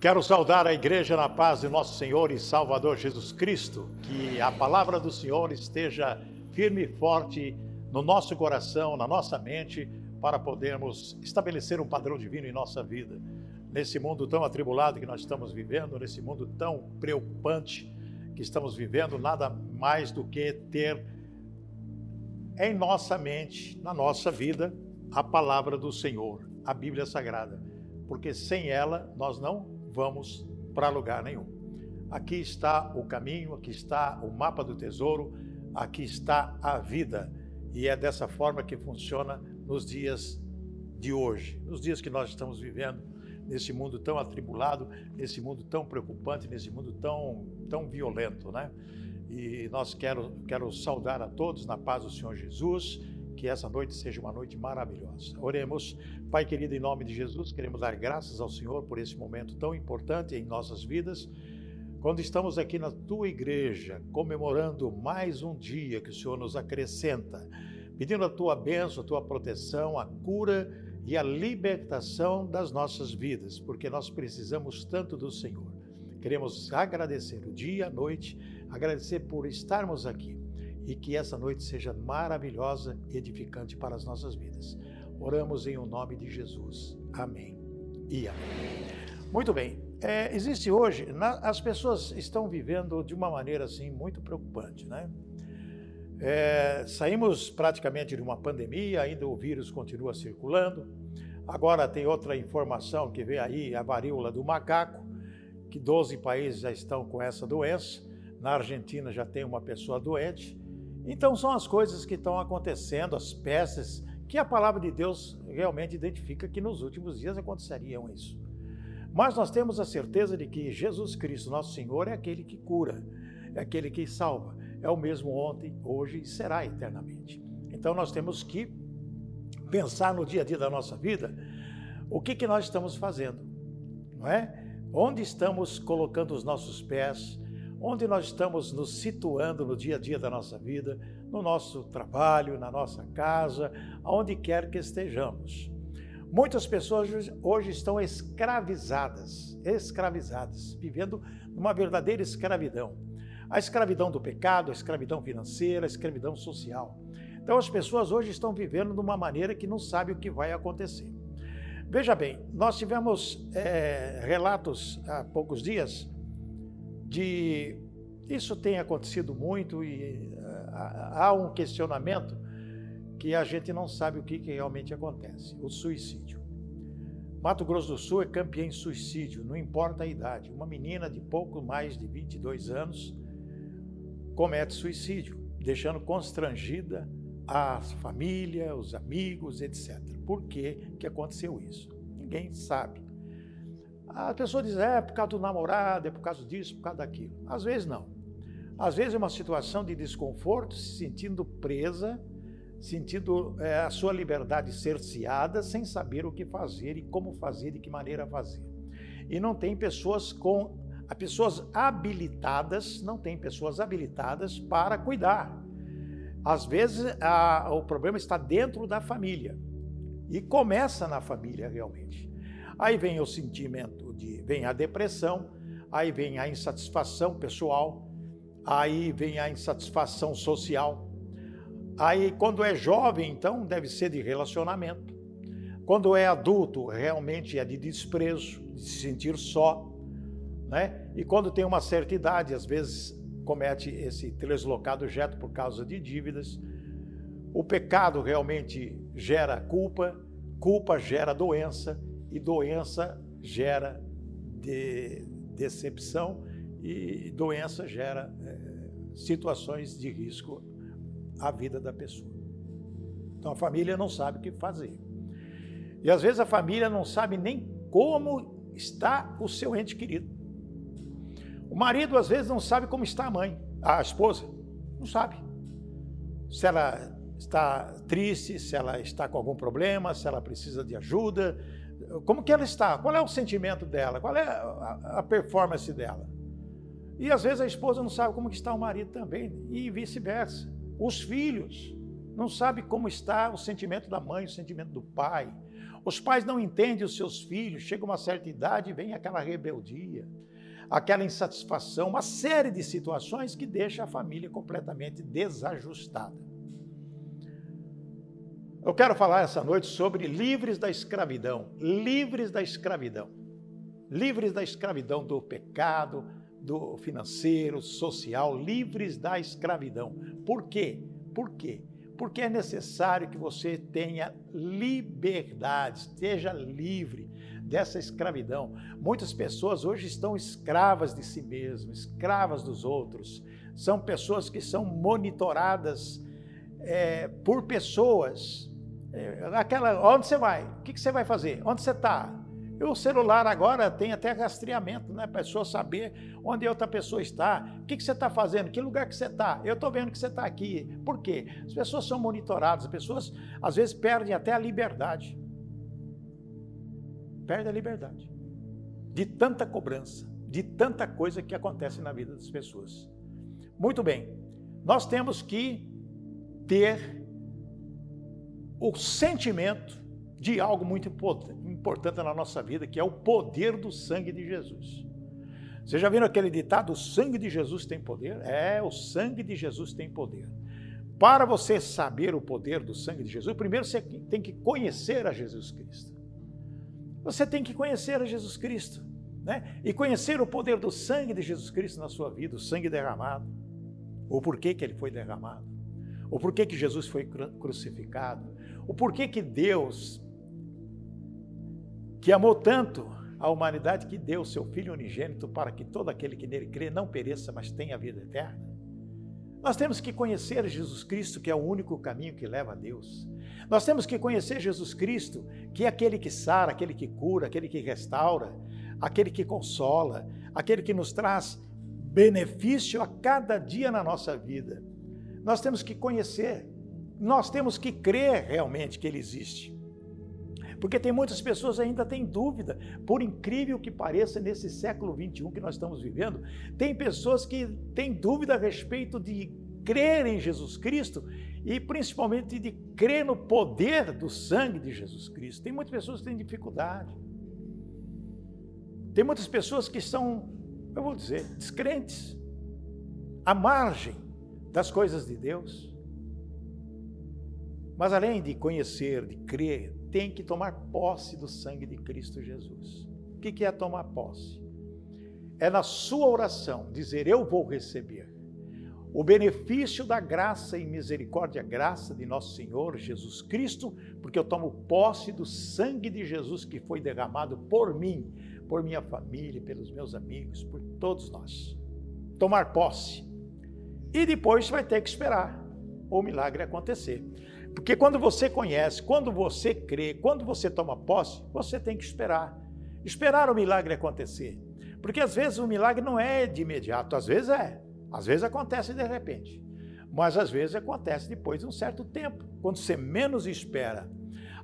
Quero saudar a igreja na paz de nosso Senhor e Salvador Jesus Cristo, que a palavra do Senhor esteja firme e forte no nosso coração, na nossa mente, para podermos estabelecer um padrão divino em nossa vida. Nesse mundo tão atribulado que nós estamos vivendo, nesse mundo tão preocupante que estamos vivendo, nada mais do que ter em nossa mente, na nossa vida, a palavra do Senhor, a Bíblia Sagrada, porque sem ela nós não vamos para lugar nenhum. Aqui está o caminho, aqui está o mapa do tesouro, aqui está a vida. E é dessa forma que funciona nos dias de hoje, nos dias que nós estamos vivendo, nesse mundo tão atribulado, nesse mundo tão preocupante, nesse mundo tão, tão violento, né? E nós quero, quero saudar a todos na paz do Senhor Jesus que essa noite seja uma noite maravilhosa. Oremos, Pai querido, em nome de Jesus, queremos dar graças ao Senhor por esse momento tão importante em nossas vidas. Quando estamos aqui na tua igreja, comemorando mais um dia que o Senhor nos acrescenta, pedindo a tua bênção, a tua proteção, a cura e a libertação das nossas vidas, porque nós precisamos tanto do Senhor. Queremos agradecer o dia, a noite, agradecer por estarmos aqui e que essa noite seja maravilhosa e edificante para as nossas vidas. Oramos em o nome de Jesus. Amém e amém. Muito bem. É, existe hoje, na, as pessoas estão vivendo de uma maneira assim muito preocupante, né? É, saímos praticamente de uma pandemia, ainda o vírus continua circulando. Agora tem outra informação que vem aí, a varíola do macaco, que 12 países já estão com essa doença. Na Argentina já tem uma pessoa doente. Então são as coisas que estão acontecendo, as peças que a palavra de Deus realmente identifica que nos últimos dias aconteceriam isso. Mas nós temos a certeza de que Jesus Cristo, nosso Senhor, é aquele que cura, é aquele que salva, é o mesmo ontem, hoje e será eternamente. Então nós temos que pensar no dia a dia da nossa vida o que, que nós estamos fazendo, não é? Onde estamos colocando os nossos pés, onde nós estamos nos situando no dia a dia da nossa vida, no nosso trabalho, na nossa casa, aonde quer que estejamos. Muitas pessoas hoje estão escravizadas, escravizadas, vivendo numa verdadeira escravidão. A escravidão do pecado, a escravidão financeira, a escravidão social. Então as pessoas hoje estão vivendo de uma maneira que não sabe o que vai acontecer. Veja bem, nós tivemos é, relatos há poucos dias de isso tem acontecido muito e uh, há um questionamento que a gente não sabe o que, que realmente acontece, o suicídio. Mato Grosso do Sul é campeã em suicídio, não importa a idade. Uma menina de pouco mais de 22 anos comete suicídio, deixando constrangida a família, os amigos, etc. Por que, que aconteceu isso? Ninguém sabe. A pessoa diz, é por causa do namorado, é por causa disso, por causa daquilo. Às vezes não. Às vezes é uma situação de desconforto, se sentindo presa, sentindo é, a sua liberdade cerceada, sem saber o que fazer e como fazer, de que maneira fazer. E não tem pessoas com. Pessoas habilitadas, não tem pessoas habilitadas para cuidar. Às vezes a, o problema está dentro da família. E começa na família realmente. Aí vem o sentimento de, vem a depressão, aí vem a insatisfação pessoal, aí vem a insatisfação social. Aí quando é jovem, então deve ser de relacionamento. Quando é adulto, realmente é de desprezo, de se sentir só, né? E quando tem uma certa idade, às vezes comete esse deslocado jeto por causa de dívidas. O pecado realmente gera culpa, culpa gera doença, e doença gera de, decepção e doença gera é, situações de risco à vida da pessoa. Então a família não sabe o que fazer. E às vezes a família não sabe nem como está o seu ente querido. O marido às vezes não sabe como está a mãe, a esposa, não sabe. Se ela está triste, se ela está com algum problema, se ela precisa de ajuda, como que ela está? Qual é o sentimento dela? Qual é a, performance dela? E às vezes a esposa não sabe como está o marido também, e vice-versa. Os filhos não sabem como está o sentimento da mãe, o sentimento do pai. Os pais não entendem os seus filhos, chega uma certa idade e vem aquela rebeldia, aquela insatisfação, uma série de situações que deixa a família completamente desajustada. Eu quero falar essa noite sobre livres da escravidão, livres da escravidão, livres da escravidão do pecado, do financeiro, social, livres da escravidão. Por quê? Por quê? Porque é necessário que você tenha liberdade, esteja livre dessa escravidão. Muitas pessoas hoje estão escravas de si mesmas, escravas dos outros. São pessoas que são monitoradas é, por pessoas. É, aquela, onde você vai? O que, você vai fazer? Onde você está? O celular agora tem até rastreamento, né? A pessoa saber onde outra pessoa está, o que, que você está fazendo, que lugar que você está. Eu estou vendo que você está aqui. Por quê? As pessoas são monitoradas, as pessoas às vezes perdem até a liberdade. Perde a liberdade. De tanta cobrança, de tanta coisa que acontece na vida das pessoas. Muito bem, nós temos que ter o sentimento de algo muito importante na nossa vida, que é o poder do sangue de Jesus. Vocês já viram aquele ditado: o sangue de Jesus tem poder? É, o sangue de Jesus tem poder. Para você saber o poder do sangue de Jesus, primeiro você tem que conhecer a Jesus Cristo. Você tem que conhecer a Jesus Cristo, né? E conhecer o poder do sangue de Jesus Cristo na sua vida, o sangue derramado, o porquê que ele foi derramado, o porquê que Jesus foi crucificado, o porquê que Deus que amou tanto a humanidade que deu seu Filho unigênito para que todo aquele que nele crê não pereça, mas tenha a vida eterna. Nós temos que conhecer Jesus Cristo, que é o único caminho que leva a Deus. Nós temos que conhecer Jesus Cristo, que é aquele que sara, aquele que cura, aquele que restaura, aquele que consola, aquele que nos traz benefício a cada dia na nossa vida. Nós temos que conhecer, nós temos que crer realmente que Ele existe. Porque tem muitas pessoas ainda têm dúvida, por incrível que pareça, nesse século 21 que nós estamos vivendo, tem pessoas que têm dúvida a respeito de crer em Jesus Cristo e principalmente de crer no poder do sangue de Jesus Cristo. Tem muitas pessoas que têm dificuldade. Tem muitas pessoas que são, eu vou dizer, descrentes, à margem das coisas de Deus. Mas além de conhecer, de crer, tem que tomar posse do sangue de Cristo Jesus. O que é tomar posse? É na sua oração dizer: Eu vou receber o benefício da graça e misericórdia, graça de nosso Senhor Jesus Cristo, porque eu tomo posse do sangue de Jesus que foi derramado por mim, por minha família, pelos meus amigos, por todos nós. Tomar posse. E depois vai ter que esperar o milagre acontecer. Porque quando você conhece, quando você crê, quando você toma posse, você tem que esperar. Esperar o milagre acontecer. Porque às vezes o milagre não é de imediato, às vezes é. Às vezes acontece de repente. Mas às vezes acontece depois de um certo tempo, quando você menos espera.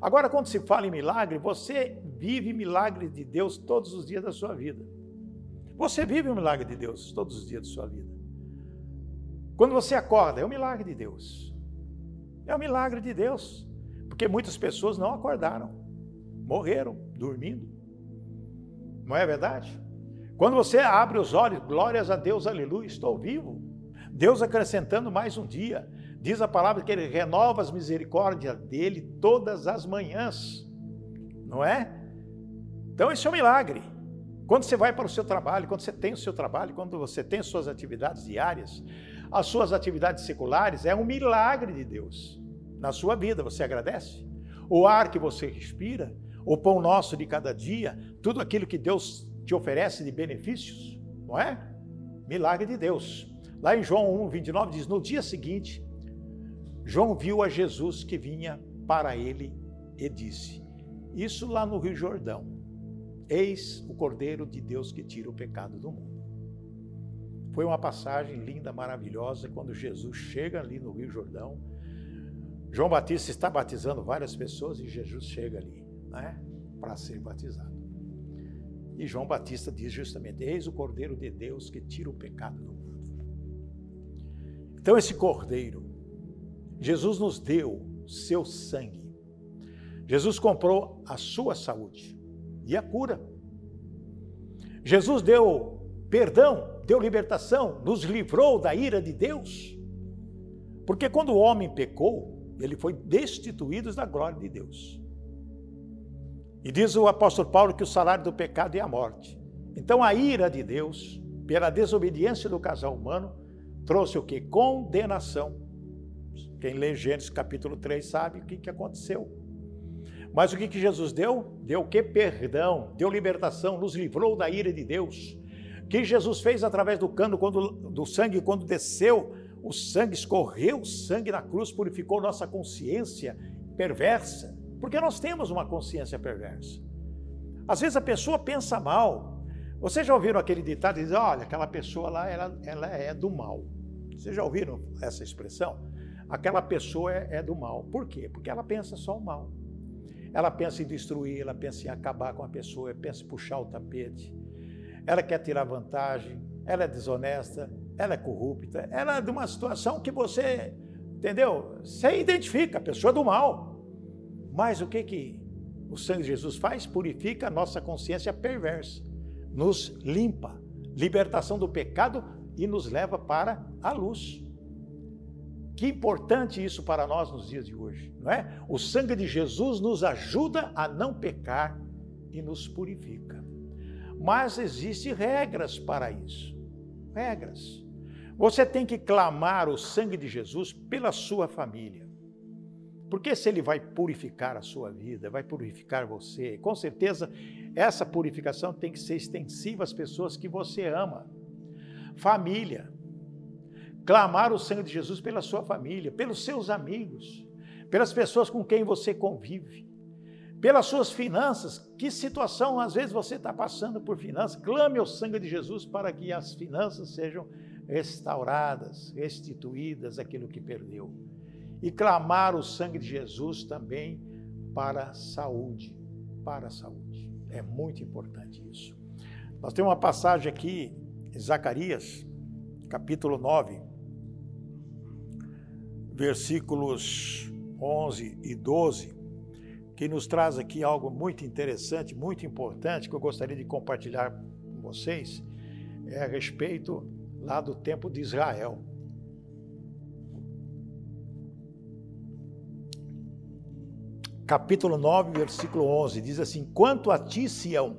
Agora, quando se fala em milagre, você vive milagre de Deus todos os dias da sua vida. Você vive o milagre de Deus todos os dias da sua vida. Quando você acorda, é o milagre de Deus. É um milagre de Deus, porque muitas pessoas não acordaram, morreram dormindo. Não é verdade? Quando você abre os olhos, glórias a Deus, aleluia, estou vivo. Deus acrescentando mais um dia. Diz a palavra que ele renova as misericórdias dele todas as manhãs. Não é? Então, isso é um milagre. Quando você vai para o seu trabalho, quando você tem o seu trabalho, quando você tem as suas atividades diárias, as suas atividades seculares, é um milagre de Deus na sua vida. Você agradece? O ar que você respira, o pão nosso de cada dia, tudo aquilo que Deus te oferece de benefícios, não é? Milagre de Deus. Lá em João 1, 29 diz: No dia seguinte, João viu a Jesus que vinha para ele e disse: Isso lá no Rio Jordão. Eis o Cordeiro de Deus que tira o pecado do mundo. Foi uma passagem linda, maravilhosa, quando Jesus chega ali no Rio Jordão. João Batista está batizando várias pessoas e Jesus chega ali, né, para ser batizado. E João Batista diz justamente: Eis o Cordeiro de Deus que tira o pecado do mundo. Então, esse Cordeiro, Jesus nos deu seu sangue. Jesus comprou a sua saúde e a cura. Jesus deu perdão, deu libertação, nos livrou da ira de Deus. Porque quando o homem pecou, ele foi destituído da glória de Deus. E diz o apóstolo Paulo que o salário do pecado é a morte. Então a ira de Deus, pela desobediência do casal humano, trouxe o que? Condenação. Quem lê Gênesis capítulo 3 sabe o que, que aconteceu. Mas o que, que Jesus deu? Deu o que? Perdão, deu libertação, nos livrou da ira de Deus. Que Jesus fez através do cano, quando, do sangue, quando desceu, o sangue escorreu, o sangue na cruz purificou nossa consciência perversa, porque nós temos uma consciência perversa. Às vezes a pessoa pensa mal. Vocês já ouviram aquele ditado diz: olha, aquela pessoa lá, ela, ela é do mal. Vocês já ouviram essa expressão? Aquela pessoa é, é do mal. Por quê? Porque ela pensa só o mal. Ela pensa em destruir, ela pensa em acabar com a pessoa, pensa em puxar o tapete. Ela quer tirar vantagem, ela é desonesta, ela é corrupta, ela é de uma situação que você, entendeu? Você identifica a pessoa do mal. Mas o que que o sangue de Jesus faz? Purifica a nossa consciência perversa, nos limpa, libertação do pecado e nos leva para a luz. Que importante isso para nós nos dias de hoje, não é? O sangue de Jesus nos ajuda a não pecar e nos purifica. Mas existem regras para isso. Regras. Você tem que clamar o sangue de Jesus pela sua família. Porque se ele vai purificar a sua vida, vai purificar você, com certeza essa purificação tem que ser extensiva às pessoas que você ama. Família clamar o sangue de Jesus pela sua família, pelos seus amigos, pelas pessoas com quem você convive, pelas suas finanças. Que situação às vezes você está passando por finanças? Clame o sangue de Jesus para que as finanças sejam restauradas, restituídas aquilo que perdeu. E clamar o sangue de Jesus também para a saúde, para a saúde. É muito importante isso. Nós temos uma passagem aqui Zacarias, capítulo 9, versículos 11 e 12, que nos traz aqui algo muito interessante, muito importante, que eu gostaria de compartilhar com vocês, é a respeito lá do tempo de Israel. Capítulo 9, versículo 11, diz assim: Quanto a ti, Sião,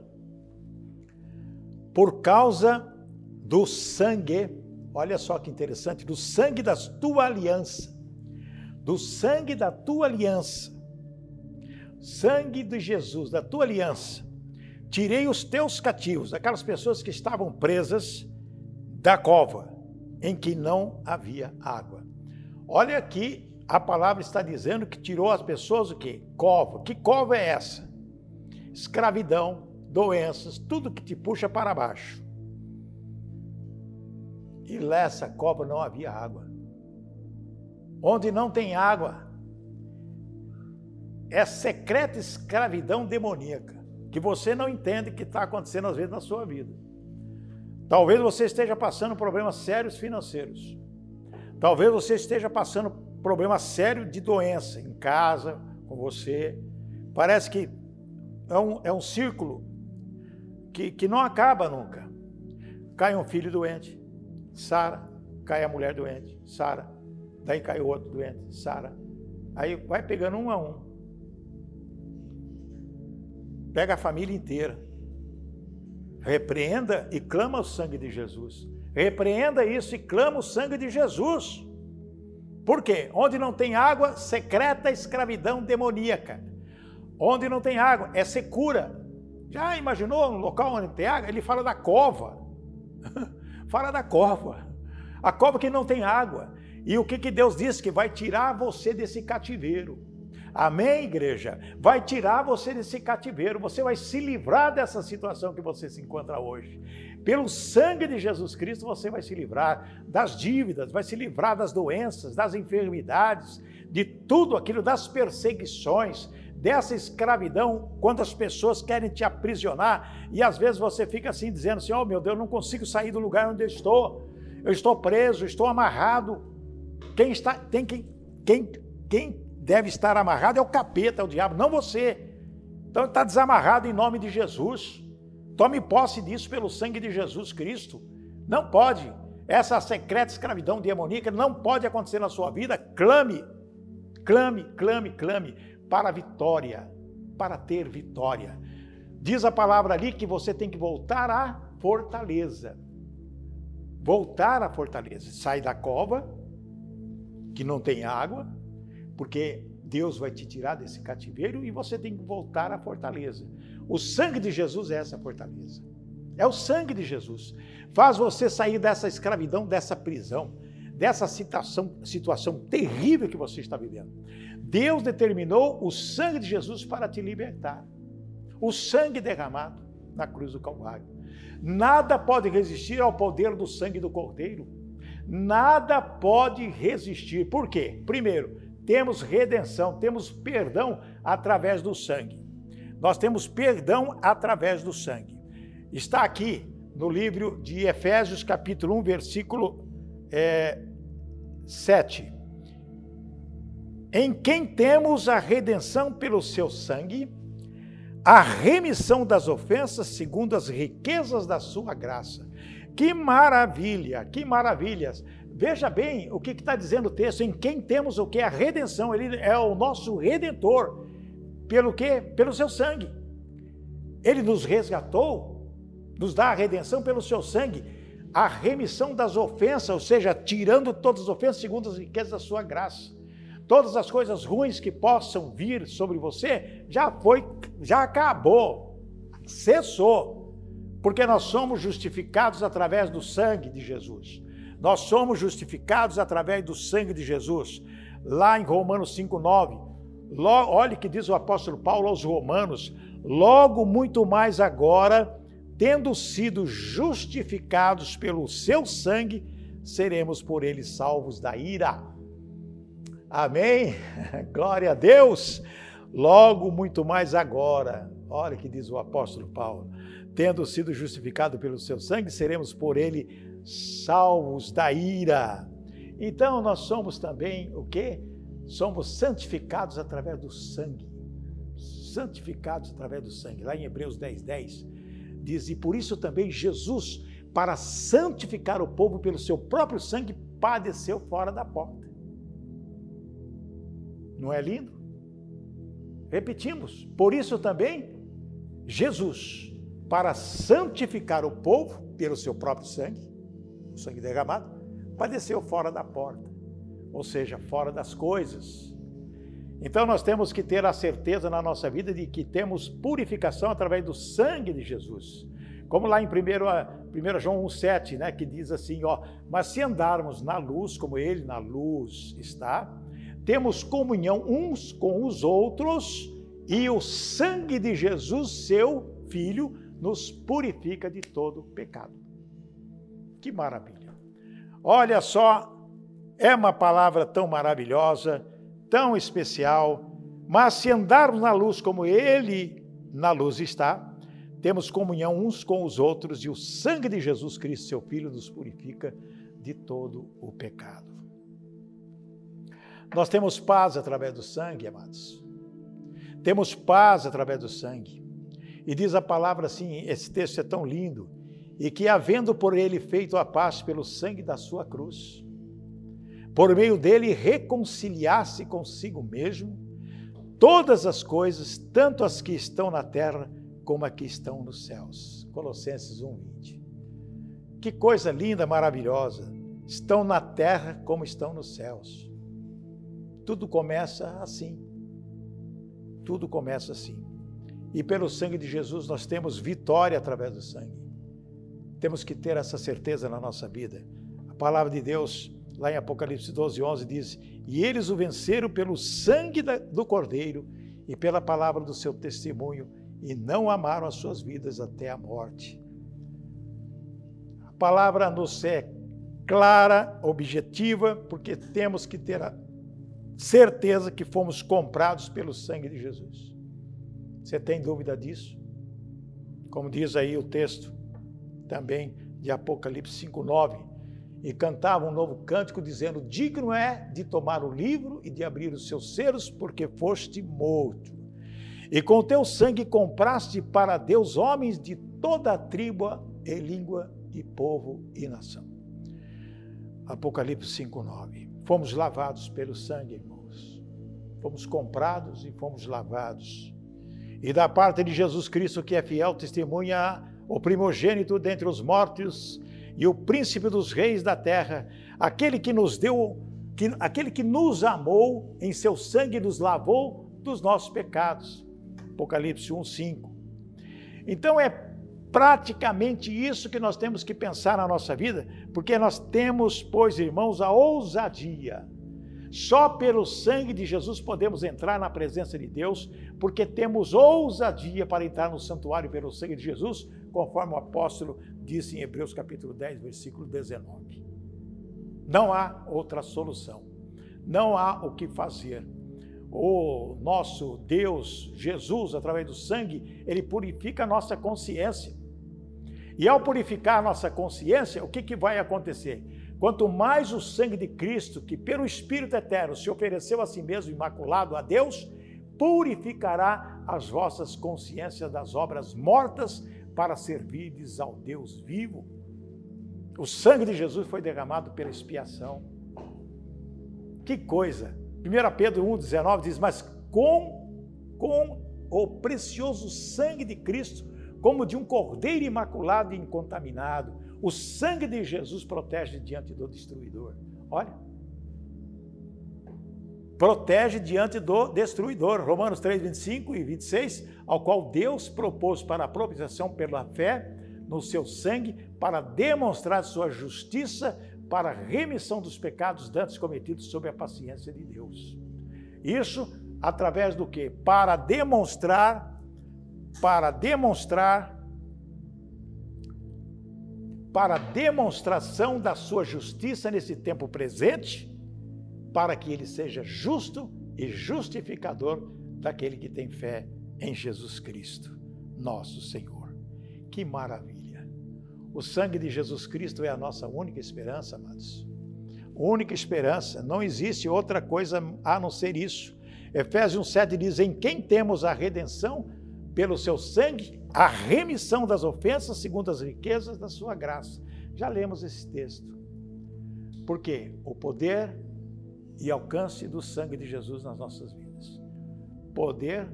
por causa do sangue, olha só que interessante, do sangue da tua aliança, do sangue da tua aliança, sangue de Jesus, da tua aliança, tirei os teus cativos, aquelas pessoas que estavam presas da cova, em que não havia água. Olha aqui, a palavra está dizendo que tirou as pessoas o quê? Cova. Que cova é essa? Escravidão, doenças, tudo que te puxa para baixo. E nessa cova não havia água. Onde não tem água, é secreta escravidão demoníaca, que você não entende que está acontecendo às vezes na sua vida. Talvez você esteja passando problemas sérios financeiros. Talvez você esteja passando problema sério de doença em casa, com você. Parece que é um, é um círculo que, que não acaba nunca. Cai um filho doente, Sara, cai a mulher doente, Sara, Daí cai outro doente, Sara. Aí vai pegando um a um. Pega a família inteira. Repreenda e clama o sangue de Jesus. Repreenda isso e clama o sangue de Jesus. Por quê? Onde não tem água, secreta escravidão demoníaca. Onde não tem água, é secura. Já imaginou um local onde tem água? Ele fala da cova. fala da cova. A cova que não tem água. E o que, que Deus diz? Que vai tirar você desse cativeiro. Amém, igreja? Vai tirar você desse cativeiro, você vai se livrar dessa situação que você se encontra hoje. Pelo sangue de Jesus Cristo, você vai se livrar das dívidas, vai se livrar das doenças, das enfermidades, de tudo aquilo, das perseguições, dessa escravidão, quando as pessoas querem te aprisionar e às vezes você fica assim dizendo assim: "Oh, meu Deus, eu não consigo sair do lugar onde eu estou. Eu estou preso, estou amarrado quem está, tem quem, quem, quem deve estar amarrado é o capeta, é o diabo, não você. Então está desamarrado em nome de Jesus. Tome posse disso pelo sangue de Jesus Cristo. Não pode. Essa secreta escravidão demoníaca não pode acontecer na sua vida. Clame, clame, clame, clame para a vitória, para ter vitória. Diz a palavra ali que você tem que voltar à fortaleza. Voltar à fortaleza. Sai da cova, que não tem água, porque Deus vai te tirar desse cativeiro e você tem que voltar à fortaleza. O sangue de Jesus é essa fortaleza. É o sangue de Jesus. Faz você sair dessa escravidão, dessa prisão, dessa situação, situação terrível que você está vivendo. Deus determinou o sangue de Jesus para te libertar. O sangue derramado na cruz do Calvário. Nada pode resistir ao poder do sangue do Cordeiro. Nada pode resistir. Por quê? Primeiro, temos redenção, temos perdão através do sangue. Nós temos perdão através do sangue. Está aqui no livro de Efésios, capítulo 1, versículo é, 7 em quem temos a redenção pelo seu sangue, a remissão das ofensas segundo as riquezas da sua graça. Que maravilha, que maravilhas. Veja bem o que está dizendo o texto, em quem temos o que? A redenção, ele é o nosso redentor. Pelo que? Pelo seu sangue. Ele nos resgatou, nos dá a redenção pelo seu sangue, a remissão das ofensas, ou seja, tirando todas as ofensas segundo as riquezas da sua graça todas as coisas ruins que possam vir sobre você, já foi, já acabou, cessou, porque nós somos justificados através do sangue de Jesus. Nós somos justificados através do sangue de Jesus. Lá em Romanos 5:9, olhe que diz o apóstolo Paulo aos Romanos: logo muito mais agora, tendo sido justificados pelo seu sangue, seremos por ele salvos da ira. Amém? Glória a Deus. Logo, muito mais agora. Olha que diz o apóstolo Paulo. Tendo sido justificado pelo seu sangue, seremos por ele salvos da ira. Então nós somos também o quê? Somos santificados através do sangue. Santificados através do sangue. Lá em Hebreus 10, 10, diz: E por isso também Jesus, para santificar o povo pelo seu próprio sangue, padeceu fora da porta. Não é lindo? Repetimos, por isso também Jesus, para santificar o povo pelo seu próprio sangue, sangue derramado, padeceu fora da porta, ou seja, fora das coisas. Então nós temos que ter a certeza na nossa vida de que temos purificação através do sangue de Jesus. Como lá em 1, 1 João 1,7, né, que diz assim: ó, mas se andarmos na luz, como ele na luz está, temos comunhão uns com os outros e o sangue de Jesus, seu Filho, nos purifica de todo pecado. Que maravilha! Olha só, é uma palavra tão maravilhosa, tão especial, mas se andarmos na luz como Ele na luz está, temos comunhão uns com os outros e o sangue de Jesus Cristo, seu Filho, nos purifica de todo o pecado. Nós temos paz através do sangue, amados. Temos paz através do sangue. E diz a palavra assim: esse texto é tão lindo. E que, havendo por ele feito a paz pelo sangue da sua cruz, por meio dele reconciliasse consigo mesmo todas as coisas, tanto as que estão na terra como as que estão nos céus. Colossenses 1:20. Que coisa linda, maravilhosa. Estão na terra como estão nos céus. Tudo começa assim. Tudo começa assim. E pelo sangue de Jesus nós temos vitória através do sangue. Temos que ter essa certeza na nossa vida. A palavra de Deus, lá em Apocalipse 12, 11, diz: E eles o venceram pelo sangue do Cordeiro e pela palavra do seu testemunho, e não amaram as suas vidas até a morte. A palavra nos é clara, objetiva, porque temos que ter a certeza que fomos comprados pelo sangue de Jesus. Você tem dúvida disso? Como diz aí o texto também de Apocalipse 5:9, e cantavam um novo cântico, dizendo: Digno é de tomar o livro e de abrir os seus selos, porque foste morto. E com teu sangue compraste para Deus homens de toda a tribo e língua e povo e nação. Apocalipse 5:9. Fomos lavados pelo sangue, irmãos. Fomos comprados e fomos lavados. E da parte de Jesus Cristo, que é fiel testemunha, o primogênito dentre os mortos e o príncipe dos reis da terra, aquele que nos deu, que, aquele que nos amou, em seu sangue nos lavou dos nossos pecados. Apocalipse 1:5. Então é praticamente isso que nós temos que pensar na nossa vida, porque nós temos, pois, irmãos, a ousadia. Só pelo sangue de Jesus podemos entrar na presença de Deus, porque temos ousadia para entrar no santuário pelo sangue de Jesus, conforme o apóstolo disse em Hebreus capítulo 10, versículo 19. Não há outra solução. Não há o que fazer. O nosso Deus, Jesus, através do sangue, ele purifica a nossa consciência. E ao purificar a nossa consciência, o que, que vai acontecer? Quanto mais o sangue de Cristo, que pelo Espírito Eterno se ofereceu a si mesmo imaculado a Deus, purificará as vossas consciências das obras mortas para servirdes ao Deus vivo. O sangue de Jesus foi derramado pela expiação. Que coisa! 1 Pedro 1,19 diz: Mas com, com o precioso sangue de Cristo, como de um cordeiro imaculado e incontaminado. O sangue de Jesus protege diante do destruidor. Olha. Protege diante do destruidor. Romanos 3, 25 e 26, ao qual Deus propôs para a propiciação pela fé no seu sangue, para demonstrar sua justiça, para a remissão dos pecados dantes cometidos sob a paciência de Deus. Isso através do que? Para demonstrar para demonstrar para demonstração da sua justiça nesse tempo presente, para que ele seja justo e justificador daquele que tem fé em Jesus Cristo, nosso Senhor. Que maravilha! O sangue de Jesus Cristo é a nossa única esperança, amados. Única esperança, não existe outra coisa a não ser isso. Efésios 7 diz: Em quem temos a redenção pelo seu sangue, a remissão das ofensas segundo as riquezas da sua graça. Já lemos esse texto. Por quê? O poder e alcance do sangue de Jesus nas nossas vidas. Poder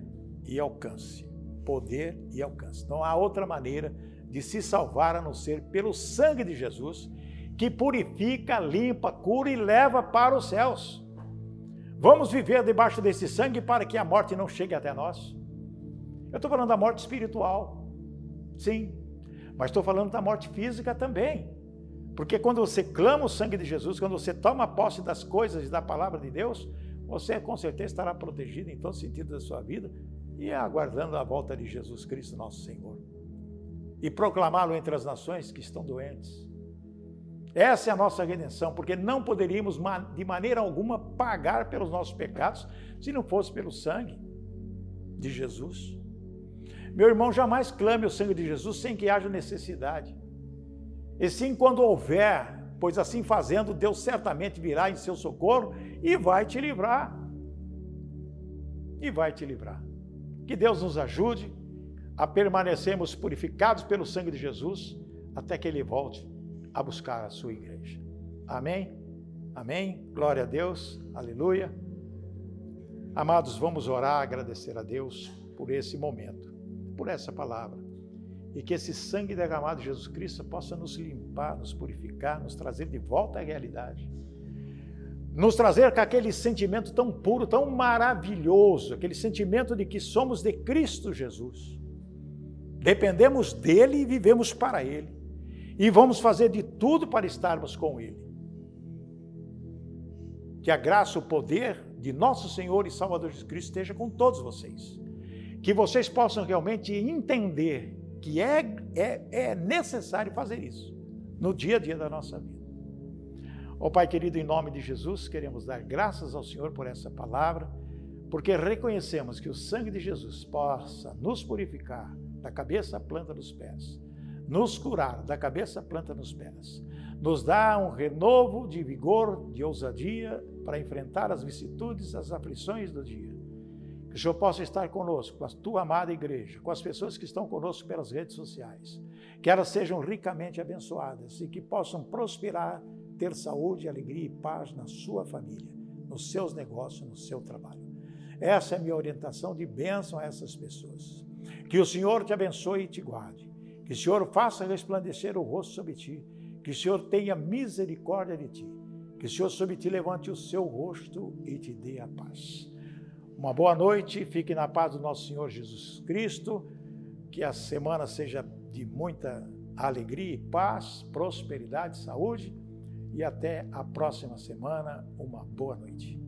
e alcance. Poder e alcance. Não há outra maneira de se salvar a não ser pelo sangue de Jesus, que purifica, limpa, cura e leva para os céus. Vamos viver debaixo desse sangue para que a morte não chegue até nós. Eu estou falando da morte espiritual, sim, mas estou falando da morte física também. Porque quando você clama o sangue de Jesus, quando você toma posse das coisas e da palavra de Deus, você com certeza estará protegido em todo sentido da sua vida e aguardando a volta de Jesus Cristo, nosso Senhor. E proclamá-lo entre as nações que estão doentes. Essa é a nossa redenção, porque não poderíamos de maneira alguma pagar pelos nossos pecados se não fosse pelo sangue de Jesus. Meu irmão, jamais clame o sangue de Jesus sem que haja necessidade. E sim quando houver, pois assim fazendo, Deus certamente virá em seu socorro e vai te livrar. E vai te livrar. Que Deus nos ajude a permanecermos purificados pelo sangue de Jesus até que Ele volte a buscar a sua igreja. Amém? Amém? Glória a Deus. Aleluia. Amados, vamos orar, agradecer a Deus por esse momento por essa palavra. E que esse sangue derramado de Jesus Cristo possa nos limpar, nos purificar, nos trazer de volta à realidade. Nos trazer com aquele sentimento tão puro, tão maravilhoso, aquele sentimento de que somos de Cristo Jesus. Dependemos dele e vivemos para ele. E vamos fazer de tudo para estarmos com ele. Que a graça, o poder de nosso Senhor e Salvador Jesus Cristo esteja com todos vocês que vocês possam realmente entender que é, é, é necessário fazer isso no dia a dia da nossa vida. Ó oh, Pai querido, em nome de Jesus, queremos dar graças ao Senhor por essa palavra, porque reconhecemos que o sangue de Jesus possa nos purificar da cabeça à planta dos pés, nos curar da cabeça à planta dos pés, nos dá um renovo de vigor, de ousadia para enfrentar as vicissitudes, as aflições do dia. Que o Senhor possa estar conosco, com a tua amada igreja, com as pessoas que estão conosco pelas redes sociais. Que elas sejam ricamente abençoadas e que possam prosperar, ter saúde, alegria e paz na sua família, nos seus negócios, no seu trabalho. Essa é a minha orientação de bênção a essas pessoas. Que o Senhor te abençoe e te guarde. Que o Senhor faça resplandecer o rosto sobre ti. Que o Senhor tenha misericórdia de ti. Que o Senhor sobre ti levante o seu rosto e te dê a paz. Uma boa noite, fique na paz do nosso Senhor Jesus Cristo, que a semana seja de muita alegria e paz, prosperidade, saúde e até a próxima semana. Uma boa noite.